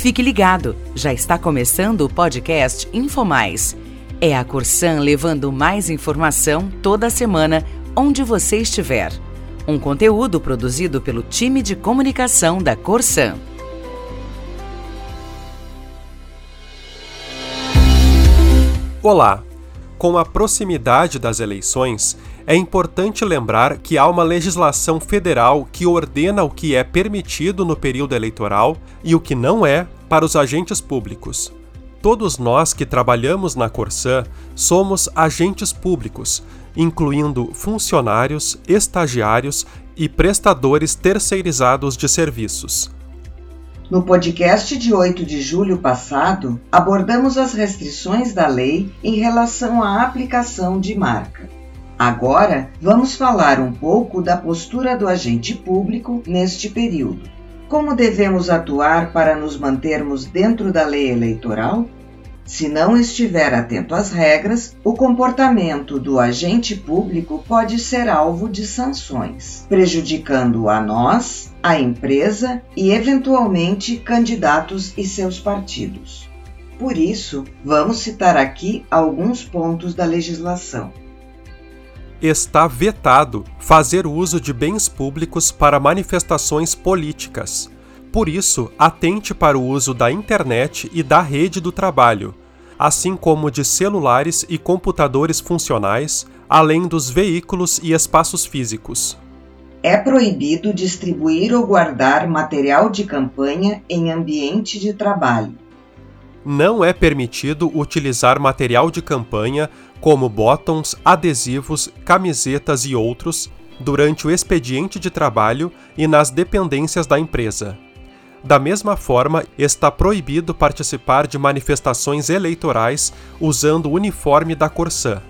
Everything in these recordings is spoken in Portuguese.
Fique ligado, já está começando o podcast InfoMais. É a Corsan levando mais informação toda semana, onde você estiver. Um conteúdo produzido pelo time de comunicação da Corsan. Olá! Com a proximidade das eleições, é importante lembrar que há uma legislação federal que ordena o que é permitido no período eleitoral e o que não é para os agentes públicos. Todos nós que trabalhamos na Corsã somos agentes públicos, incluindo funcionários, estagiários e prestadores terceirizados de serviços. No podcast de 8 de julho passado, abordamos as restrições da lei em relação à aplicação de marca. Agora, vamos falar um pouco da postura do agente público neste período. Como devemos atuar para nos mantermos dentro da lei eleitoral? Se não estiver atento às regras, o comportamento do agente público pode ser alvo de sanções, prejudicando a nós, a empresa e, eventualmente, candidatos e seus partidos. Por isso, vamos citar aqui alguns pontos da legislação está vetado fazer uso de bens públicos para manifestações políticas. Por isso, atente para o uso da internet e da rede do trabalho, assim como de celulares e computadores funcionais, além dos veículos e espaços físicos. É proibido distribuir ou guardar material de campanha em ambiente de trabalho. Não é permitido utilizar material de campanha como botões, adesivos, camisetas e outros, durante o expediente de trabalho e nas dependências da empresa. Da mesma forma, está proibido participar de manifestações eleitorais usando o uniforme da Corsã.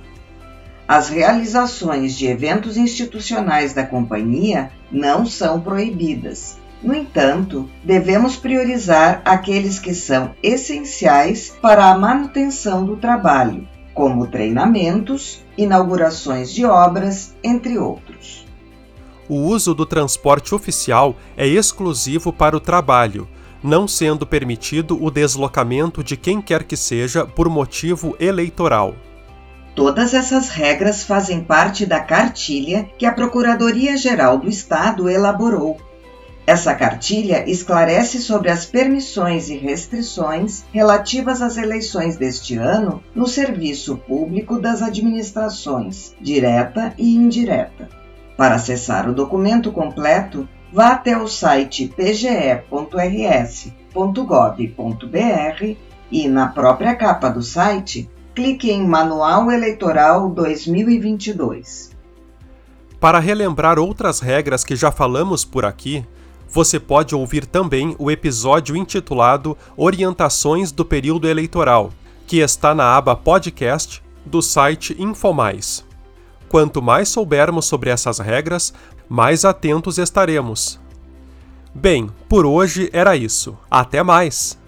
As realizações de eventos institucionais da companhia não são proibidas. No entanto, devemos priorizar aqueles que são essenciais para a manutenção do trabalho, como treinamentos, inaugurações de obras, entre outros. O uso do transporte oficial é exclusivo para o trabalho, não sendo permitido o deslocamento de quem quer que seja por motivo eleitoral. Todas essas regras fazem parte da cartilha que a Procuradoria-Geral do Estado elaborou essa cartilha esclarece sobre as permissões e restrições relativas às eleições deste ano no serviço público das administrações, direta e indireta. Para acessar o documento completo, vá até o site pge.rs.gov.br e, na própria capa do site, clique em Manual Eleitoral 2022. Para relembrar outras regras que já falamos por aqui, você pode ouvir também o episódio intitulado Orientações do Período Eleitoral, que está na aba Podcast do site Infomais. Quanto mais soubermos sobre essas regras, mais atentos estaremos. Bem, por hoje era isso. Até mais!